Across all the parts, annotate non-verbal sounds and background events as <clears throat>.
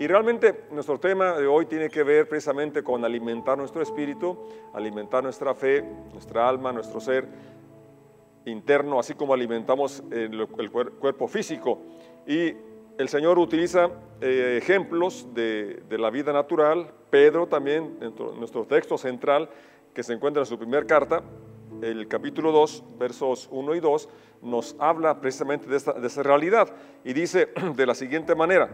Y realmente nuestro tema de hoy tiene que ver precisamente con alimentar nuestro espíritu, alimentar nuestra fe, nuestra alma, nuestro ser interno, así como alimentamos el, cuerpo físico. Y el Señor utiliza eh, ejemplos de, la vida natural. Pedro también, dentro de nuestro texto central, que se encuentra en su primera carta, el capítulo 2, versos 1 y 2, nos habla precisamente de, esta, de esa realidad y dice <clears throat> de la siguiente manera.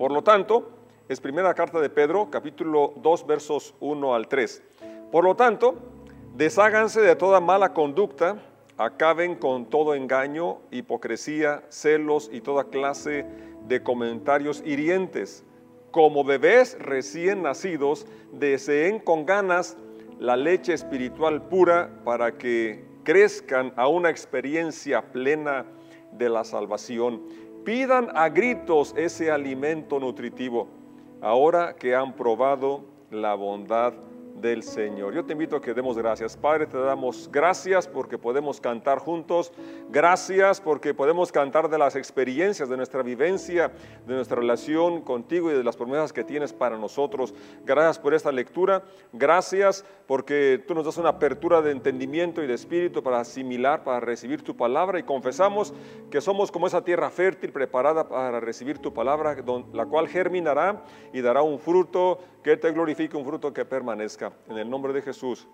Por lo tanto, es primera carta de Pedro, capítulo 2, versos 1 al 3. Por lo tanto, desháganse de toda mala conducta, acaben con todo engaño, hipocresía, celos y toda clase de comentarios hirientes. Como bebés recién nacidos, deseen con ganas la leche espiritual pura para que crezcan a una experiencia plena de la salvación. Pidan a gritos ese alimento nutritivo, ahora que han probado la bondad del Señor. Yo te invito a que demos gracias. Padre, te damos gracias porque podemos cantar juntos. Gracias porque podemos cantar de las experiencias, de nuestra vivencia, de nuestra relación contigo y de las promesas que tienes para nosotros. Gracias por esta lectura. Gracias porque tú nos das una apertura de entendimiento y de espíritu para asimilar, para recibir tu palabra y confesamos que somos como esa tierra fértil preparada para recibir tu palabra, la cual germinará y dará un fruto que te glorifique, un fruto que permanezca. En el nombre de Jesús.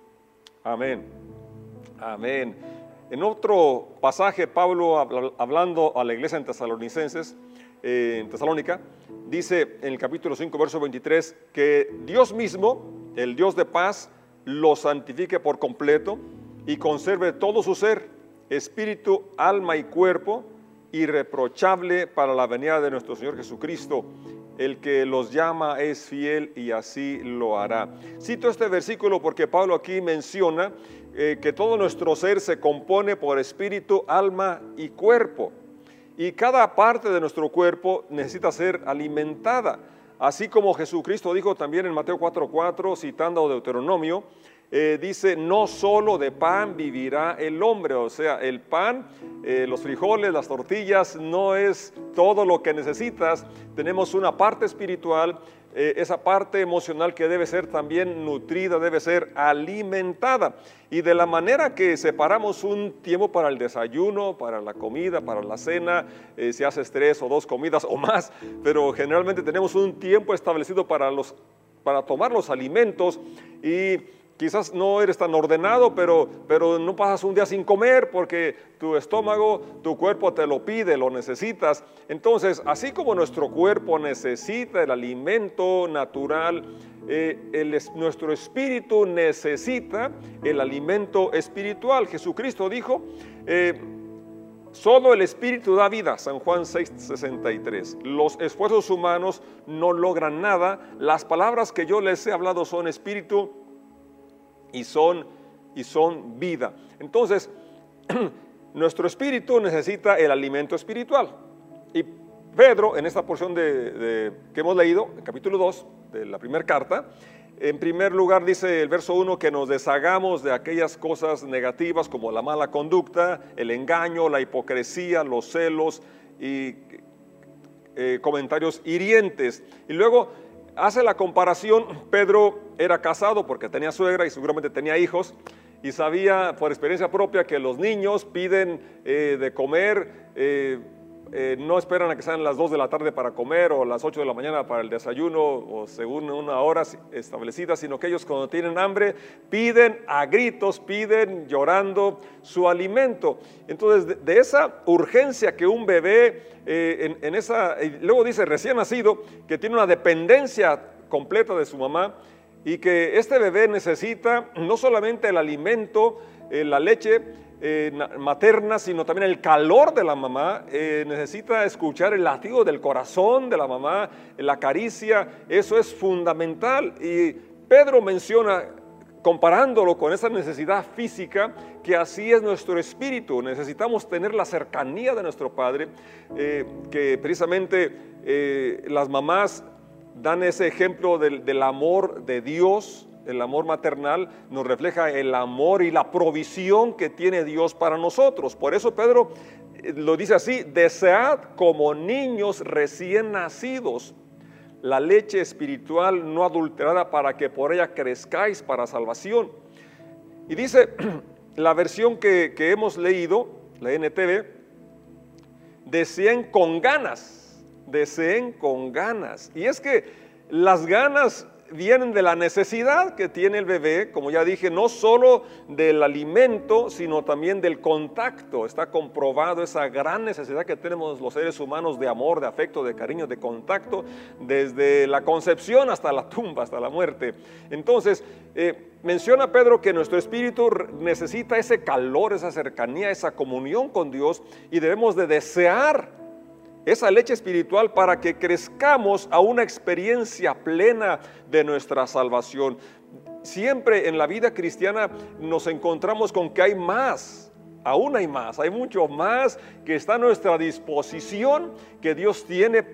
Amén. Amén. En otro pasaje, Pablo hablando a la iglesia en Tesalonicenses, eh, en Tesalónica, dice en el capítulo 5, verso 23, que Dios mismo, el Dios de paz, lo santifique por completo y conserve todo su ser, espíritu, alma y cuerpo, irreprochable para la venida de nuestro Señor Jesucristo. El que los llama es fiel y así lo hará. Cito este versículo porque Pablo aquí menciona eh, que todo nuestro ser se compone por espíritu, alma y cuerpo. Y cada parte de nuestro cuerpo necesita ser alimentada. Así como Jesucristo dijo también en Mateo 4:4, citando Deuteronomio, eh, dice, no solo de pan vivirá el hombre, o sea, el pan, eh, los frijoles, las tortillas, no es todo lo que necesitas, tenemos una parte espiritual, eh, esa parte emocional que debe ser también nutrida, debe ser alimentada. Y de la manera que separamos un tiempo para el desayuno, para la comida, para la cena, si haces tres o dos comidas o más, pero generalmente tenemos un tiempo establecido para, los, para tomar los alimentos y Quizás no eres tan ordenado, pero, pero no pasas un día sin comer porque tu estómago, tu cuerpo te lo pide, lo necesitas. Entonces, así como nuestro cuerpo necesita el alimento natural, eh, nuestro espíritu necesita el alimento espiritual. Jesucristo dijo, eh, solo el espíritu da vida, San Juan 6:63. Los esfuerzos humanos no logran nada. Las palabras que yo les he hablado son espíritu y son, y son vida. Entonces, <clears throat> nuestro espíritu necesita el alimento espiritual. Y Pedro, en esta porción de, que hemos leído, en capítulo 2 de la primera carta, en primer lugar dice el verso 1 que nos deshagamos de aquellas cosas negativas como la mala conducta, el engaño, la hipocresía, los celos y eh, comentarios hirientes. Y luego hace la comparación, Pedro era casado porque tenía suegra y seguramente tenía hijos y sabía por experiencia propia que los niños piden eh, de comer, eh, eh, no esperan a que sean las 2 de la tarde para comer o las 8 de la mañana para el desayuno o según una hora establecida, sino que ellos cuando tienen hambre piden a gritos, piden llorando su alimento. Entonces, de, esa urgencia que un bebé, en, en esa, luego dice recién nacido, que tiene una dependencia completa de su mamá, y que este bebé necesita no solamente el alimento, eh, la leche eh, materna, sino también el calor de la mamá, eh, necesita escuchar el latido del corazón de la mamá, la caricia, eso es fundamental. Y Pedro menciona comparándolo con esa necesidad física, que así es nuestro espíritu. Necesitamos tener la cercanía de nuestro Padre, que precisamente las mamás dan ese ejemplo del, amor de Dios, el amor maternal, nos refleja el amor y la provisión que tiene Dios para nosotros. Por eso Pedro eh, lo dice así, desead como niños recién nacidos. la leche espiritual no adulterada para que por ella crezcáis para salvación. Y dice <clears throat> la versión que, que hemos leído, la NTV, deseen con ganas, deseen con ganas. Y es que las ganas vienen de la necesidad que tiene el bebé, como ya dije, no solo del alimento, sino también del contacto. Está comprobado esa gran necesidad que tenemos los seres humanos de amor, de afecto, de cariño, de contacto, desde la concepción hasta la tumba, hasta la muerte. Entonces, eh, menciona Pedro que nuestro espíritu necesita ese calor, esa cercanía, esa comunión con Dios y debemos de desear esa leche espiritual para que crezcamos a una experiencia plena de nuestra salvación. Siempre en la vida cristiana nos encontramos con que hay más, aún hay más, hay mucho más que está a nuestra disposición, que Dios tiene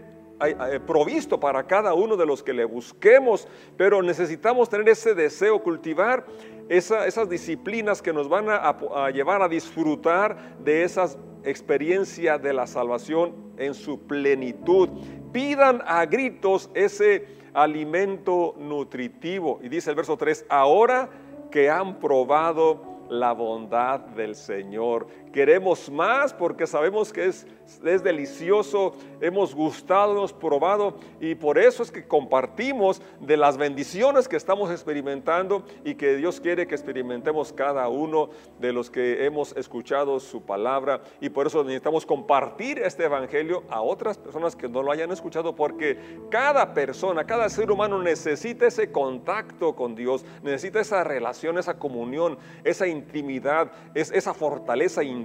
eh, provisto para cada uno de los que le busquemos, pero necesitamos tener ese deseo, cultivar esas disciplinas que nos van a llevar a disfrutar de esas experiencia de la salvación en su plenitud. Pidan a gritos ese alimento nutritivo. Y dice el verso 3, ahora que han probado la bondad del Señor. Queremos más porque sabemos que es, es, delicioso, hemos gustado, hemos probado y por eso es que compartimos de las bendiciones que estamos experimentando y que Dios quiere que experimentemos cada uno de los que hemos escuchado su palabra. Y por eso necesitamos compartir este evangelio a otras personas que no lo hayan escuchado porque cada persona, cada ser humano necesita ese contacto con Dios, necesita esa relación, esa comunión, esa intimidad, es, esa fortaleza interna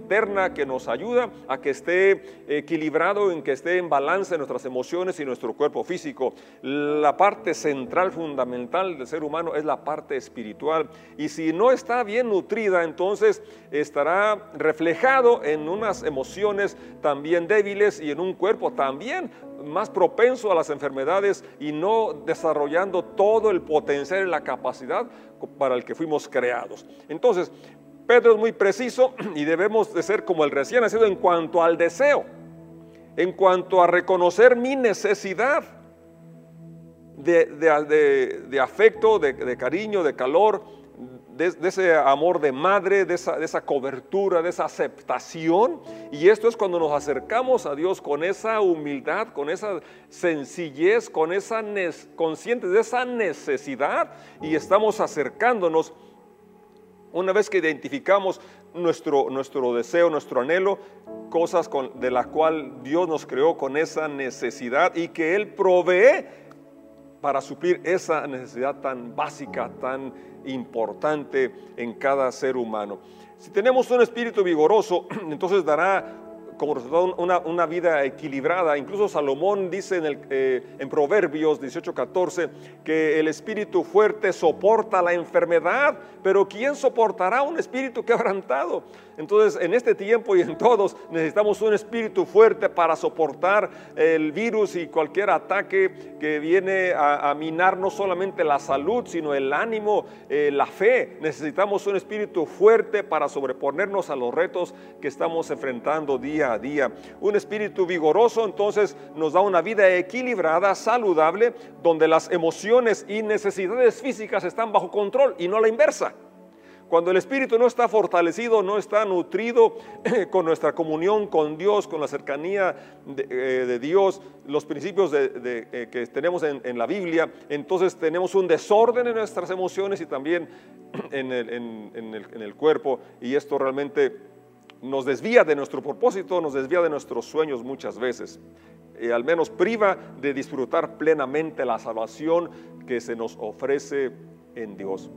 que nos ayuda a que esté equilibrado, en que esté en balance nuestras emociones y nuestro cuerpo físico. La parte central, fundamental del ser humano es la parte espiritual. Y si no está bien nutrida, entonces estará reflejado en unas emociones también débiles y en un cuerpo también más propenso a las enfermedades y no desarrollando todo el potencial y la capacidad para el que fuimos creados. Entonces, Pedro es muy preciso <clears throat> y debemos de ser como el recién nacido en cuanto al deseo, en cuanto a reconocer mi necesidad de, afecto, de, cariño, de calor, de, ese amor de madre, de esa, de esa, cobertura, de esa aceptación. Y esto es cuando nos acercamos a Dios con esa humildad, con esa sencillez, con esa conscientes de esa necesidad y estamos acercándonos una vez que identificamos nuestro, nuestro deseo, nuestro anhelo, cosas de las cuales Dios nos creó con esa necesidad y que Él provee para suplir esa necesidad tan básica, tan importante en cada ser humano. Si tenemos un espíritu vigoroso, <clears throat> entonces dará como una, vida equilibrada. Incluso Salomón dice en, el, eh, en Proverbios 18:14 que el espíritu fuerte soporta la enfermedad, pero ¿quién soportará un espíritu quebrantado? Entonces, en este tiempo y en todos necesitamos un espíritu fuerte para soportar el virus y cualquier ataque que viene a, minar no solamente la salud, sino el ánimo, eh, la fe. Necesitamos un espíritu fuerte para sobreponernos a los retos que estamos enfrentando día a día. Un espíritu vigoroso entonces nos da una vida equilibrada, saludable, donde las emociones y necesidades físicas están bajo control y no la inversa. Cuando el espíritu no está fortalecido, no está nutrido <clears throat> con nuestra comunión con Dios, con la cercanía de, eh, Dios, los principios eh, que tenemos en, la Biblia, entonces tenemos un desorden en nuestras emociones y también <clears throat> en el, cuerpo y esto realmente nos desvía de nuestro propósito, nos desvía de nuestros sueños muchas veces. y al menos priva de disfrutar plenamente la salvación que se nos ofrece en Dios.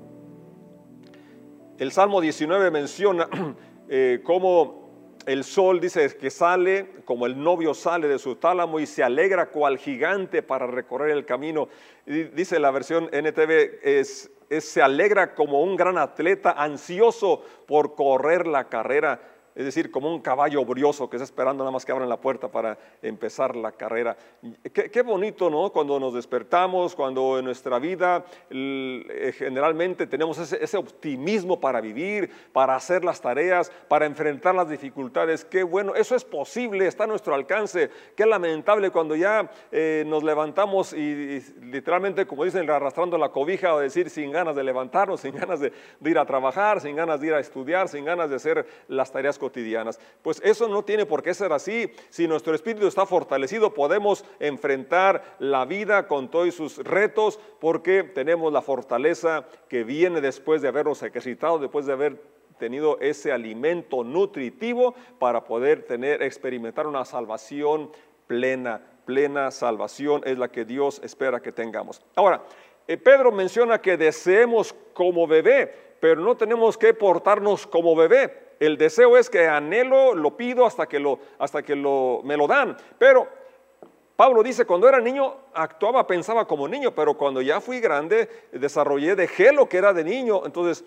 El Salmo 19 menciona <clears throat> eh, cómo el sol dice que sale, como el novio sale de su tálamo y se alegra cual gigante para recorrer el camino. dice la versión NTV, es, se alegra como un gran atleta ansioso por correr la carrera. Es decir, como un caballo brioso que está esperando nada más que abran la puerta para empezar la carrera. Qué, bonito, ¿no? Cuando nos despertamos, cuando en nuestra vida eh, generalmente tenemos ese, optimismo para vivir, para hacer las tareas, para enfrentar las dificultades. Qué bueno, eso es posible, está a nuestro alcance. Qué lamentable cuando ya eh, nos levantamos y, literalmente, como dicen, arrastrando la cobija o decir sin ganas de levantarnos, <laughs> sin ganas de, ir a trabajar, sin ganas de ir a estudiar, sin ganas de hacer las tareas cotidianas. Pues eso no tiene por qué ser así. Si nuestro espíritu está fortalecido, podemos enfrentar la vida con todos sus retos porque tenemos la fortaleza que viene después de habernos ejercitado, después de haber tenido ese alimento nutritivo para poder tener, experimentar una salvación plena. Plena salvación es la que Dios espera que tengamos. Ahora, eh, Pedro menciona que deseemos como bebé, pero no tenemos que portarnos como bebé. El deseo es que anhelo, lo pido hasta que, lo, hasta que me lo dan. Pero Pablo dice, cuando era niño actuaba, pensaba como niño, pero cuando ya fui grande, desarrollé, dejé lo que era de niño. Entonces,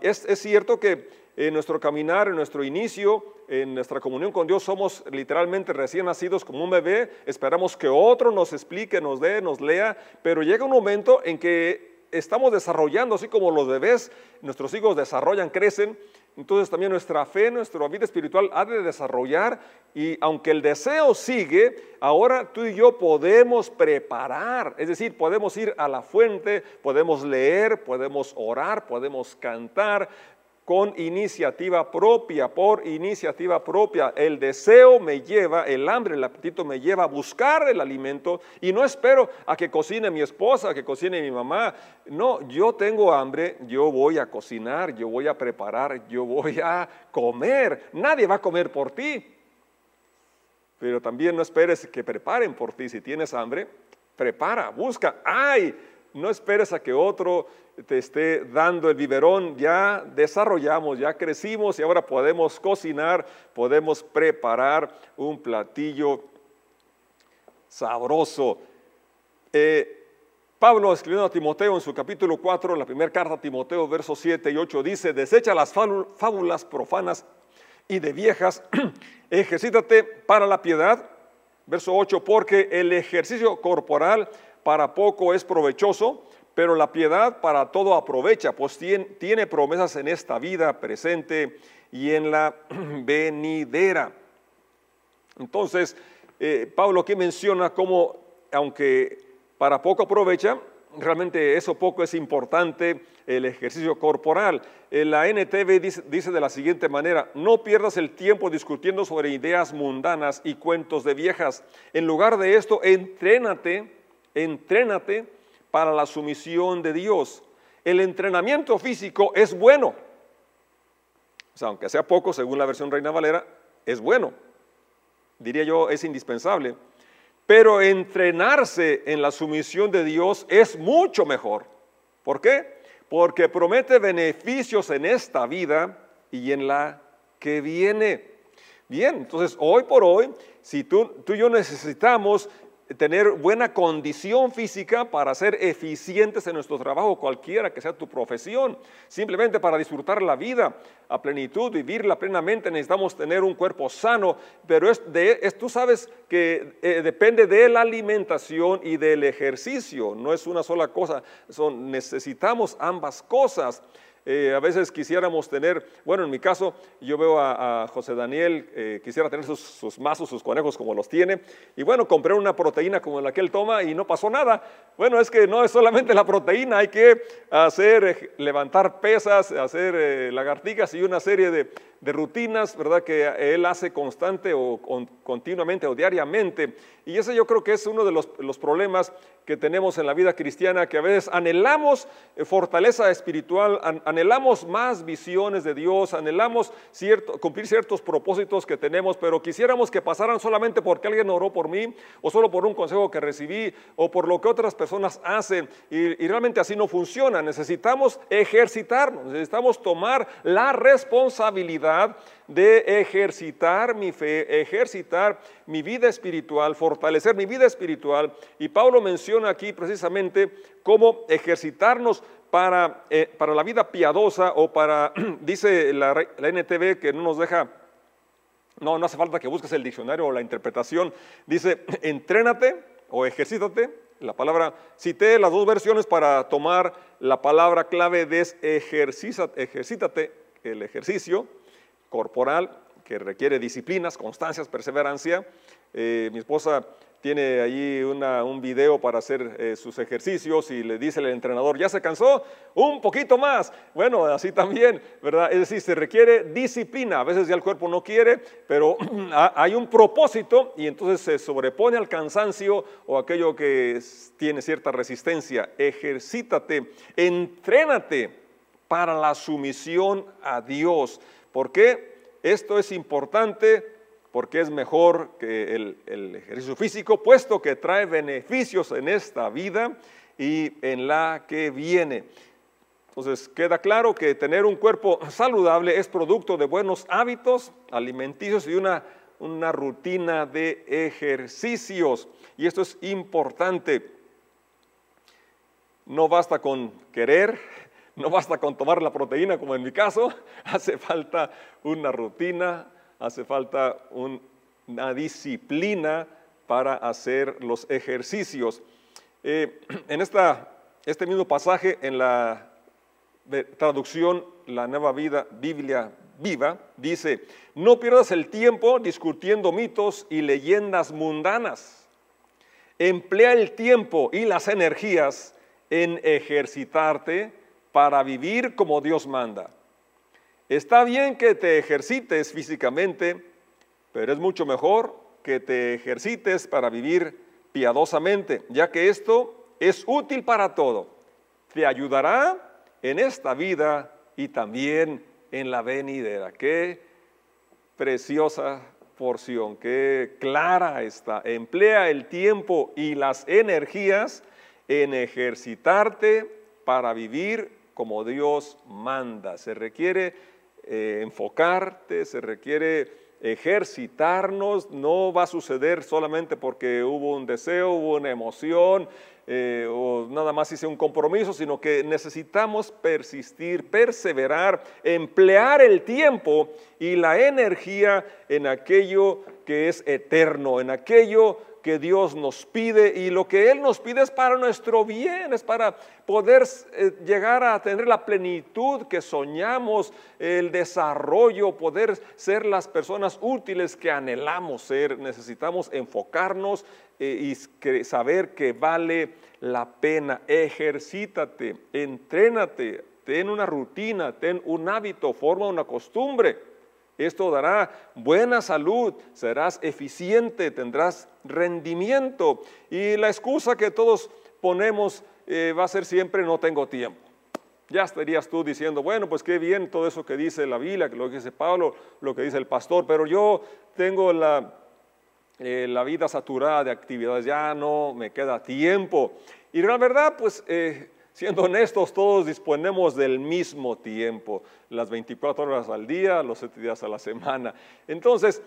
es, es cierto que en nuestro caminar, en nuestro inicio, en nuestra comunión con Dios, somos literalmente recién nacidos como un bebé. Esperamos que otro nos explique, nos dé, nos lea, pero llega un momento en que estamos desarrollando, así como los bebés, nuestros hijos desarrollan, crecen, entonces también nuestra fe, nuestra vida espiritual ha de desarrollar y aunque el deseo sigue, ahora tú y yo podemos preparar, es decir, podemos ir a la fuente, podemos leer, podemos orar, podemos cantar, con iniciativa propia, por iniciativa propia. El deseo me lleva, el hambre, el apetito me lleva a buscar el alimento y no espero a que cocine mi esposa, a que cocine mi mamá. No, yo tengo hambre, yo voy a cocinar, yo voy a preparar, yo voy a comer. Nadie va a comer por ti. Pero también no esperes que preparen por ti. Si tienes hambre, prepara, busca. ¡Ay! No esperes a que otro te esté dando el biberón. Ya desarrollamos, ya crecimos y ahora podemos cocinar, podemos preparar un platillo sabroso. Eh, Pablo escribiendo a Timoteo en su capítulo 4, la primera carta a Timoteo, versos 7 y 8, dice, desecha las fábulas profanas y de viejas, <clears throat> ejercítate para la piedad. Verso 8, porque el ejercicio corporal para poco es provechoso, pero la piedad para todo aprovecha, pues tiene, promesas en esta vida presente y en la <clears throat> venidera. Entonces, eh, Pablo aquí menciona cómo, aunque para poco aprovecha, realmente eso poco es importante, el ejercicio corporal. Eh, la NTV dice, dice, de la siguiente manera, no pierdas el tiempo discutiendo sobre ideas mundanas y cuentos de viejas. En lugar de esto, entrénate entrénate para la sumisión de Dios. El entrenamiento físico es bueno. O sea, aunque sea poco, según la versión Reina Valera, es bueno. Diría yo, es indispensable. Pero entrenarse en la sumisión de Dios es mucho mejor. ¿Por qué? Porque promete beneficios en esta vida y en la que viene. Bien, entonces hoy por hoy, si tú, tú y yo necesitamos tener buena condición física para ser eficientes en nuestro trabajo, cualquiera que sea tu profesión. Simplemente para disfrutar la vida a plenitud, vivirla plenamente, necesitamos tener un cuerpo sano, pero es de, tú sabes que eh, depende de la alimentación y del ejercicio, no es una sola cosa, son, necesitamos ambas cosas. Eh, a veces quisiéramos tener, bueno, en mi caso, yo veo a, José Daniel, eh, quisiera tener sus, mazos, sus conejos como los tiene, y bueno, compré una proteína como la que él toma y no pasó nada. Bueno, es que no es solamente la proteína, hay que hacer, eh, levantar pesas, hacer lagartijas y una serie de, de rutinas, ¿verdad? Que él hace constante o continuamente o diariamente. Y ese yo creo que es uno de los, los, problemas que tenemos en la vida cristiana, que a veces anhelamos eh, fortaleza espiritual, anhelamos más visiones de Dios, anhelamos cumplir ciertos propósitos que tenemos, pero quisiéramos que pasaran solamente porque alguien oró por mí, o solo por un consejo que recibí, o por lo que otras personas hacen. Y, y realmente así no funciona. Necesitamos ejercitarnos, necesitamos tomar la responsabilidad de ejercitar mi fe, ejercitar mi vida espiritual, fortalecer mi vida espiritual. Y Pablo menciona aquí precisamente cómo ejercitarnos para, eh, para la vida piadosa o para, <clears throat> dice la, la NTV que no nos deja No, no hace falta que busques el diccionario o la interpretación. Dice, <clears throat> entrénate o ejercítate. La palabra, cité las dos versiones para tomar la palabra clave de ejercítate, el ejercicio corporal que requiere disciplinas, constancias, perseverancia. Eh, mi esposa tiene allí un video para hacer eh, sus ejercicios y le dice el entrenador, ¿ya se cansó? Un poquito más. Bueno, así también, ¿verdad? Es decir, se requiere disciplina. A veces ya el cuerpo no quiere, pero <clears throat> hay un propósito y entonces se sobrepone al cansancio o aquello que tiene cierta resistencia. Ejercítate, entrénate para la sumisión a Dios. ¿Por qué? Esto es importante porque es mejor que el, ejercicio físico, puesto que trae beneficios en esta vida y en la que viene. Entonces queda claro que tener un cuerpo saludable es producto de buenos hábitos alimenticios y una, una rutina de ejercicios. Y esto es importante. No basta con querer, <laughs> no basta con tomar la proteína como en mi caso, <laughs> hace falta una rutina hace falta una disciplina para hacer los ejercicios. Eh, <clears throat> en esta, este mismo pasaje, en la traducción La Nueva Vida, Biblia Viva, dice, no pierdas el tiempo discutiendo mitos y leyendas mundanas. Emplea el tiempo y las energías en ejercitarte para vivir como Dios manda. Está bien que te ejercites físicamente, pero es mucho mejor que te ejercites para vivir piadosamente, ya que esto es útil para todo. Te ayudará en esta vida y también en la venidera. Qué preciosa porción, qué clara está. Emplea el tiempo y las energías en ejercitarte para vivir como Dios manda. Se requiere eh, enfocarte, se requiere ejercitarnos, no va a suceder solamente porque hubo un deseo, hubo una emoción eh, o nada más hice un compromiso, sino que necesitamos persistir, perseverar, emplear el tiempo y la energía en aquello que es eterno, en aquello que Dios nos pide y lo que Él nos pide es para nuestro bien, es para poder eh, llegar a tener la plenitud que soñamos, el desarrollo, poder ser las personas útiles que anhelamos ser. Necesitamos enfocarnos eh, y saber que vale la pena. Ejercítate, entrénate, ten una rutina, ten un hábito, forma una costumbre. Esto dará buena salud, serás eficiente, tendrás rendimiento. Y la excusa que todos ponemos eh, va a ser siempre no tengo tiempo. Ya estarías tú diciendo, bueno, pues qué bien todo eso que dice la Biblia, lo que dice Pablo, lo que dice el pastor, pero yo tengo la, eh, la vida saturada de actividades, ya no me queda tiempo. Y la verdad, pues eh, Siendo honestos, todos disponemos del mismo tiempo, las 24 horas al día, los 7 días a la semana. Entonces,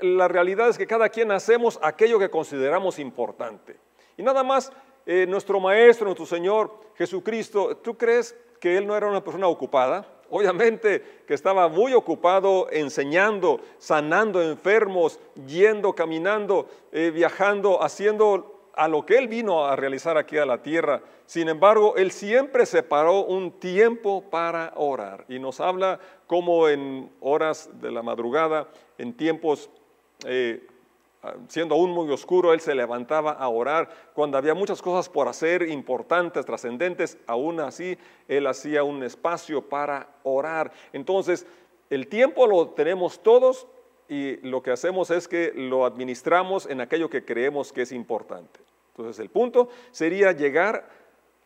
la realidad es que cada quien hacemos aquello que consideramos importante. Y nada más, eh, nuestro Maestro, nuestro Señor Jesucristo, ¿tú crees que Él no era una persona ocupada? Obviamente que estaba muy ocupado enseñando, sanando enfermos, yendo, caminando, eh, viajando, haciendo a lo que Él vino a realizar aquí a la tierra. Sin embargo, Él siempre separó un tiempo para orar y nos habla como en horas de la madrugada, en tiempos eh, siendo aún muy oscuro, Él se levantaba a orar. Cuando había muchas cosas por hacer, importantes, trascendentes, aún así Él hacía un espacio para orar. Entonces, el tiempo lo tenemos todos, y lo que hacemos es que lo administramos en aquello que creemos que es importante. Entonces el punto sería llegar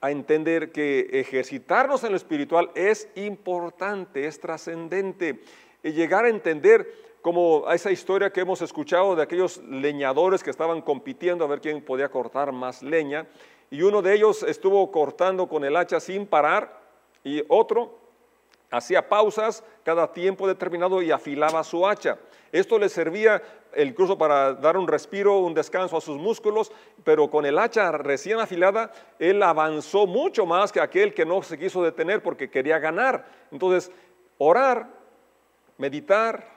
a entender que ejercitarnos en lo espiritual es importante, es trascendente. Y llegar a entender como esa historia que hemos escuchado de aquellos leñadores que estaban compitiendo a ver quién podía cortar más leña. Y uno de ellos estuvo cortando con el hacha sin parar y otro hacía pausas cada tiempo determinado y afilaba su hacha. Esto le servía incluso para dar un respiro, un descanso a sus músculos, pero con el hacha recién afilada, él avanzó mucho más que aquel que no se quiso detener porque quería ganar. Entonces, orar, meditar,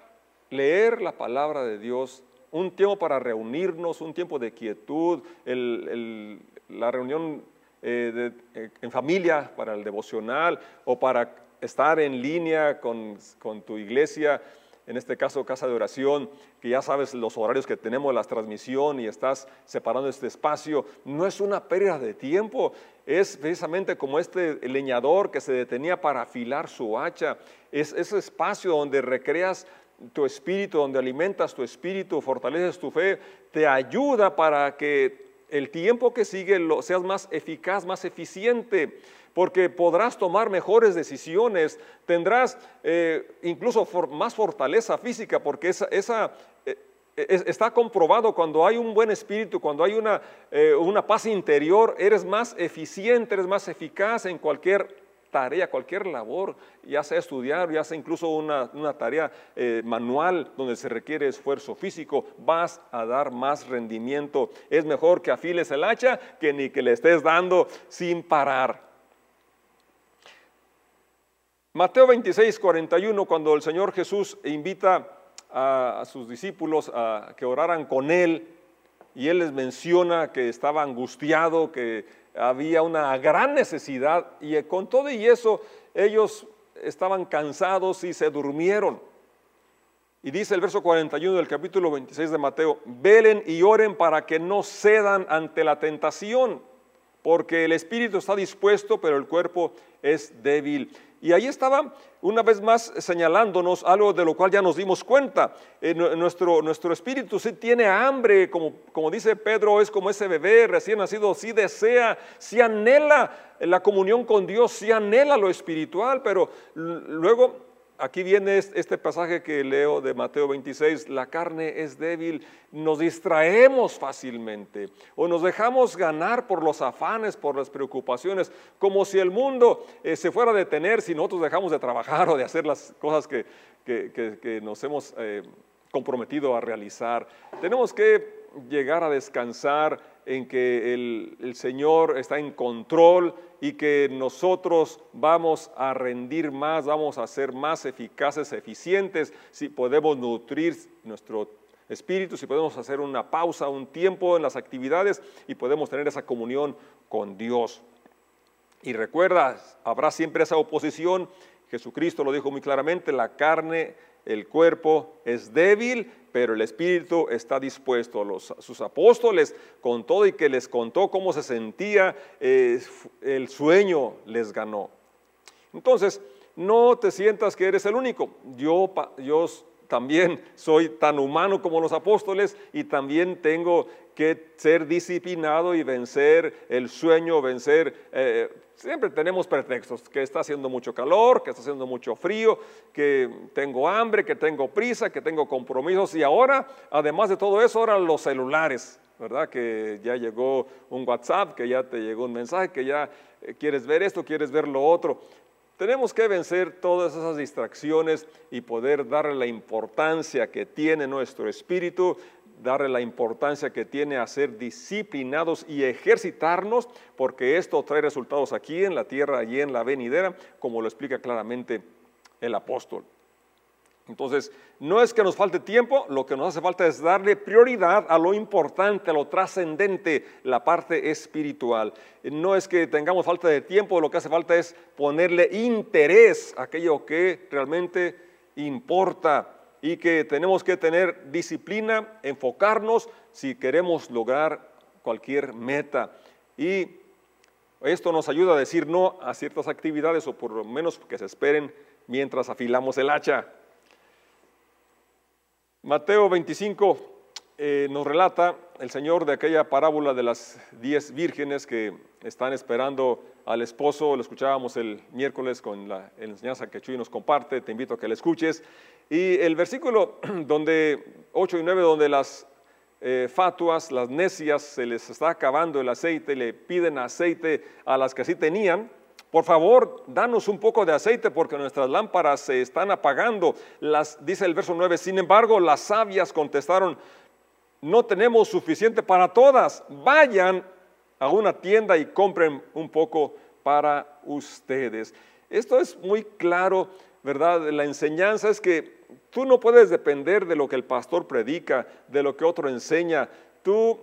leer la palabra de Dios, un tiempo para reunirnos, un tiempo de quietud, la reunión eh, eh, en familia para el devocional o para estar en línea con, con tu iglesia, en este caso casa de oración, que ya sabes los horarios que tenemos, la transmisión y estás separando este espacio, no es una pérdida de tiempo, es precisamente como este leñador que se detenía para afilar su hacha, es ese espacio donde recreas tu espíritu, donde alimentas tu espíritu, fortaleces tu fe, te ayuda para que el tiempo que sigue lo, seas más eficaz, más eficiente porque podrás tomar mejores decisiones, tendrás eh, incluso más fortaleza física, porque esa, eh, está comprobado cuando hay un buen espíritu, cuando hay una, eh, una paz interior, eres más eficiente, eres más eficaz en cualquier tarea, cualquier labor, ya sea estudiar, ya sea incluso una, una tarea manual donde se requiere esfuerzo físico, vas a dar más rendimiento. Es mejor que afiles el hacha que ni que le estés dando sin parar. Mateo 26, 41, cuando el Señor Jesús invita a, sus discípulos a que oraran con Él, y Él les menciona que estaba angustiado, que había una gran necesidad, y con todo y eso ellos estaban cansados y se durmieron. Y dice el verso 41 del capítulo 26 de Mateo, velen y oren para que no cedan ante la tentación, porque el espíritu está dispuesto, pero el cuerpo es débil. Y ahí estaba una vez más señalándonos algo de lo cual ya nos dimos cuenta. Eh, nuestro, nuestro espíritu sí tiene hambre, como, como dice Pedro, es como ese bebé recién nacido, sí desea, sí anhela la comunión con Dios, sí anhela lo espiritual, pero luego aquí viene este pasaje que leo de Mateo 26, la carne es débil, nos distraemos fácilmente o nos dejamos ganar por los afanes, por las preocupaciones, como si el mundo eh, se fuera a detener si nosotros dejamos de trabajar o de hacer las cosas que, nos hemos eh, comprometido a realizar. Tenemos que llegar a descansar en que el, Señor está en control y que nosotros vamos a rendir más, vamos a ser más eficaces, eficientes, si podemos nutrir nuestro espíritu, si podemos hacer una pausa, un tiempo en las actividades y podemos tener esa comunión con Dios. Y recuerda, habrá siempre esa oposición. Jesucristo lo dijo muy claramente, la carne el cuerpo es débil, pero el espíritu está dispuesto. Los, sus apóstoles, con todo y que les contó cómo se sentía, eh, el sueño les ganó. Entonces, no te sientas que eres el único. Yo, yo también soy tan humano como los apóstoles y también tengo que ser disciplinado y vencer el sueño, vencer... Eh, siempre tenemos pretextos, que está haciendo mucho calor, que está haciendo mucho frío, que tengo hambre, que tengo prisa, que tengo compromisos y ahora, además de todo eso, ahora los celulares, ¿verdad? Que ya llegó un WhatsApp, que ya te llegó un mensaje, que ya eh, quieres ver esto, quieres ver lo otro. Tenemos que vencer todas esas distracciones y poder darle la importancia que tiene nuestro espíritu, darle la importancia que tiene a ser disciplinados y ejercitarnos, porque esto trae resultados aquí en la tierra y en la venidera, como lo explica claramente el apóstol. Entonces, no es que nos falte tiempo, lo que nos hace falta es darle prioridad a lo importante, a lo trascendente, la parte espiritual. No es que tengamos falta de tiempo, lo que hace falta es ponerle interés a aquello que realmente importa y que tenemos que tener disciplina, enfocarnos si queremos lograr cualquier meta. Y esto nos ayuda a decir no a ciertas actividades o por lo menos que se esperen mientras afilamos el hacha. Mateo 25 eh, nos relata el Señor de aquella parábola de las diez vírgenes que están esperando al esposo. Lo escuchábamos el miércoles con la enseñanza que Chuy nos comparte. Te invito a que la escuches. Y el versículo <clears throat> donde 8 y 9, donde las eh, fatuas, las necias, se les está acabando el aceite, le piden aceite a las que así tenían. Por favor, danos un poco de aceite porque nuestras lámparas se están apagando. Las, dice el verso 9, sin embargo, las sabias contestaron, no tenemos suficiente para todas. Vayan a una tienda y compren un poco para ustedes. Esto es muy claro ¿verdad? La enseñanza es que tú no puedes depender de lo que el pastor predica, de lo que otro enseña. Tú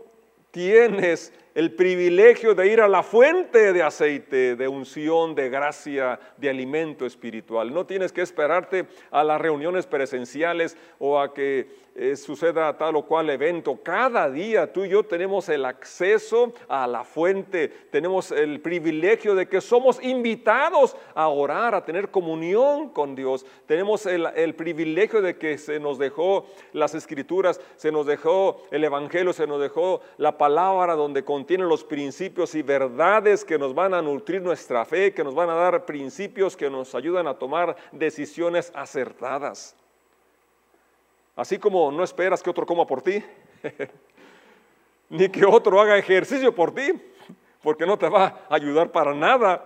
tienes el privilegio de ir a la fuente de aceite, de unción, de gracia, de alimento espiritual. No tienes que esperarte a las reuniones presenciales o a que eh, suceda tal o cual evento. Cada día tú y yo tenemos el acceso a la fuente, tenemos el privilegio de que somos invitados a orar, a tener comunión con Dios. Tenemos el, el privilegio de que se nos dejó las escrituras, se nos dejó el Evangelio, se nos dejó la palabra donde contiene los principios y verdades que nos van a nutrir nuestra fe, que nos van a dar principios que nos ayudan a tomar decisiones acertadas. Así como no esperas que otro coma por ti, <laughs> ni que otro haga ejercicio por ti, porque no te va a ayudar para nada,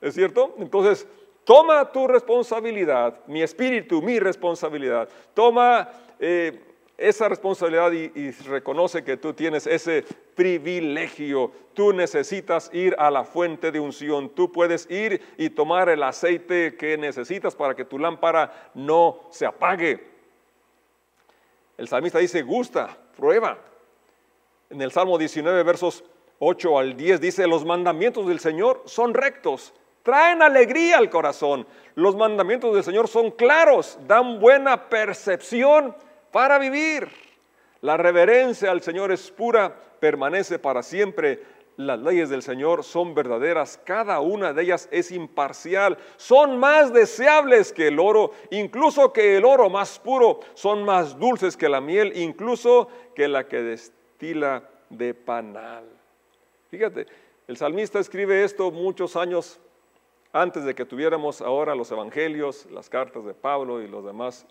¿es cierto? Entonces, toma tu responsabilidad, mi espíritu, mi responsabilidad, toma eh, esa responsabilidad y, y, reconoce que tú tienes ese privilegio. Tú necesitas ir a la fuente de unción. Tú puedes ir y tomar el aceite que necesitas para que tu lámpara no se apague. El salmista dice, gusta, prueba. En el Salmo 19, versos 8 al 10 dice, los mandamientos del Señor son rectos, traen alegría al corazón. Los mandamientos del Señor son claros, dan buena percepción para vivir. La reverencia al Señor es pura, permanece para siempre las leyes del Señor son verdaderas, cada una de ellas es imparcial, son más deseables que el oro, incluso que el oro más puro, son más dulces que la miel, incluso que la que destila de panal. Fíjate, el salmista escribe esto muchos años antes de que tuviéramos ahora los evangelios, las cartas de Pablo y los demás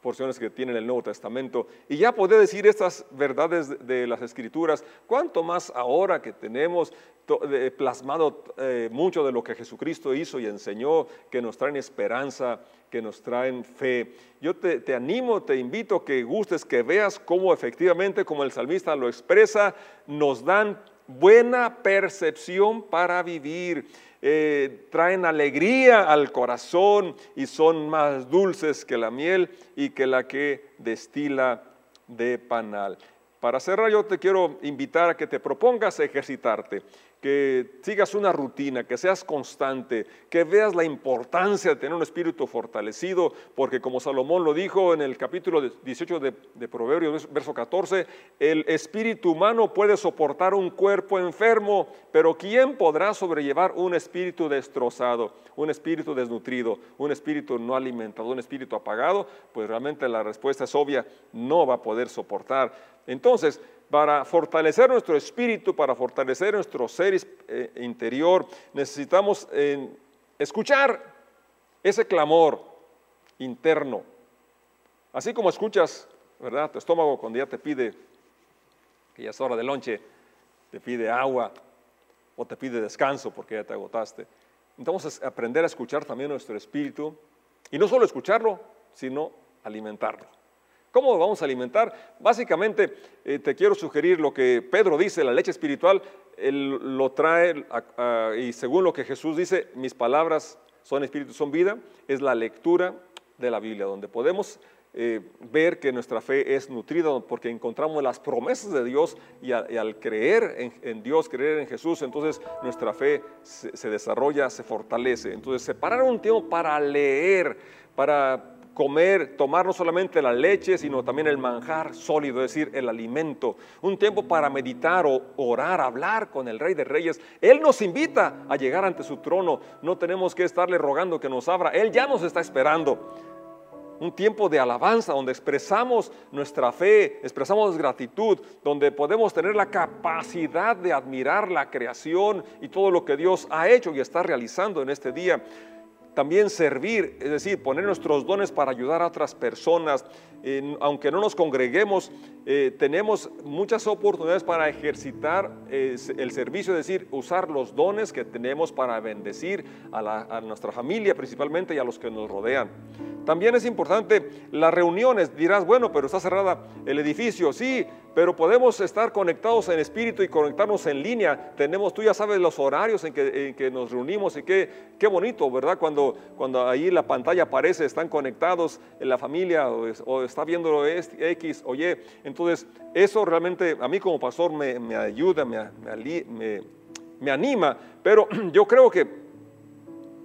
porciones que tiene el Nuevo Testamento, y ya poder decir estas verdades de las Escrituras, cuánto más ahora que tenemos plasmado eh, mucho de lo que Jesucristo hizo y enseñó, que nos traen esperanza, que nos traen fe. Yo te, te animo, te invito que gustes, que veas cómo efectivamente, como el salmista lo expresa, nos dan buena percepción para vivir eh, traen alegría al corazón y son más dulces que la miel y que la que destila de panal. Para cerrar yo te quiero invitar a que te propongas ejercitarte que sigas una rutina, que seas constante, que veas la importancia de tener un espíritu fortalecido, porque como Salomón lo dijo en el capítulo 18 de, Proverbios, verso 14, el espíritu humano puede soportar un cuerpo enfermo, pero ¿quién podrá sobrellevar un espíritu destrozado, un espíritu desnutrido, un espíritu no alimentado, un espíritu apagado? Pues realmente la respuesta es obvia, no va a poder soportar. Entonces, para fortalecer nuestro espíritu, para fortalecer nuestro ser eh, interior, necesitamos eh, escuchar ese clamor interno. Así como escuchas, ¿verdad? Tu estómago cuando ya te pide, que ya es hora de lonche, te pide agua o te pide descanso porque ya te agotaste. Entonces, aprender a escuchar también nuestro espíritu y no solo escucharlo, sino alimentarlo. ¿Cómo vamos a alimentar? Básicamente eh, te quiero sugerir lo que Pedro dice, la leche espiritual, él lo trae y según lo que Jesús dice, mis palabras son espíritu, son vida, es la lectura de la Biblia, donde podemos eh, ver que nuestra fe es nutrida porque encontramos las promesas de Dios y, al creer en, Dios, creer en Jesús, entonces nuestra fe se, se desarrolla, se fortalece. Entonces separar un tiempo para leer, para comer, tomar no solamente la leche, sino también el manjar sólido, es decir, el alimento. Un tiempo para meditar o orar, hablar con el Rey de Reyes. Él nos invita a llegar ante su trono. No tenemos que estarle rogando que nos abra. Él ya nos está esperando. Un tiempo de alabanza donde expresamos nuestra fe, expresamos gratitud, donde podemos tener la capacidad de admirar la creación y todo lo que Dios ha hecho y está realizando en este día también servir, es decir, poner nuestros dones para ayudar a otras personas. aunque no nos congreguemos, eh, tenemos muchas oportunidades para ejercitar el servicio, es decir, usar los dones que tenemos para bendecir a nuestra familia principalmente y a los que nos rodean. También es importante las reuniones. Dirás, bueno, pero está cerrada el edificio. Sí, pero podemos estar conectados en espíritu y conectarnos en línea. Tenemos, tú ya sabes los horarios en que, nos reunimos y qué, qué bonito, ¿verdad? Cuando, cuando ahí la pantalla aparece, están conectados en la familia o, está viendo X o Y. Entonces, eso realmente a mí como pastor me, ayuda, me, me, me, anima, pero <clears throat> yo creo que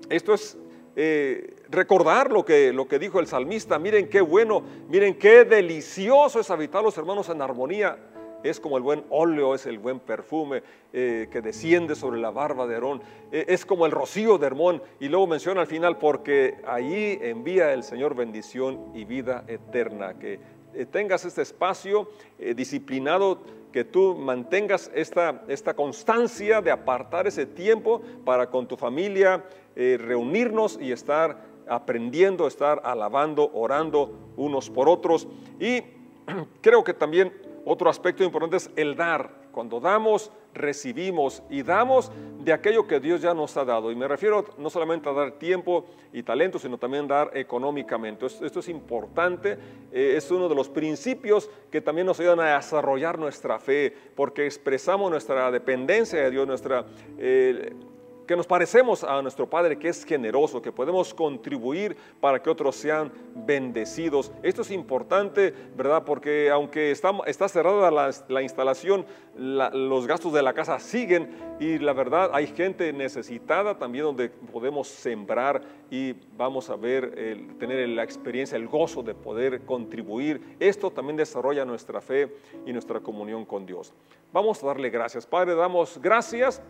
esto es... Eh, recordar lo que, lo que dijo el salmista, miren qué bueno, miren qué delicioso es habitar los hermanos en armonía. Es como el buen óleo, es el buen perfume eh, que desciende sobre la barba de Aarón. Eh, es como el rocío de Hermón. Y luego menciona al final, porque allí envía el Señor bendición y vida eterna. Que eh, tengas este espacio disciplinado, que tú mantengas esta, esta constancia de apartar ese tiempo para con tu familia reunirnos y estar aprendiendo a estar alabando, orando unos por otros. Y <clears throat> creo que también otro aspecto importante es el dar. Cuando damos, recibimos y damos de aquello que Dios ya nos ha dado. Y me refiero no solamente a dar tiempo y talento, sino también dar económicamente. Esto, es importante, eh, es uno de los principios que también nos ayudan a desarrollar nuestra fe, porque expresamos nuestra dependencia de Dios, nuestra... Eh, que nos parecemos a nuestro Padre que es generoso, que podemos contribuir para que otros sean bendecidos. Esto es importante, ¿verdad? Porque aunque está, cerrada la, instalación, los gastos de la casa siguen y la verdad hay gente necesitada también donde podemos sembrar y vamos a ver, tener la experiencia, el gozo de poder contribuir. Esto también desarrolla nuestra fe y nuestra comunión con Dios. Vamos a darle gracias. Padre, damos gracias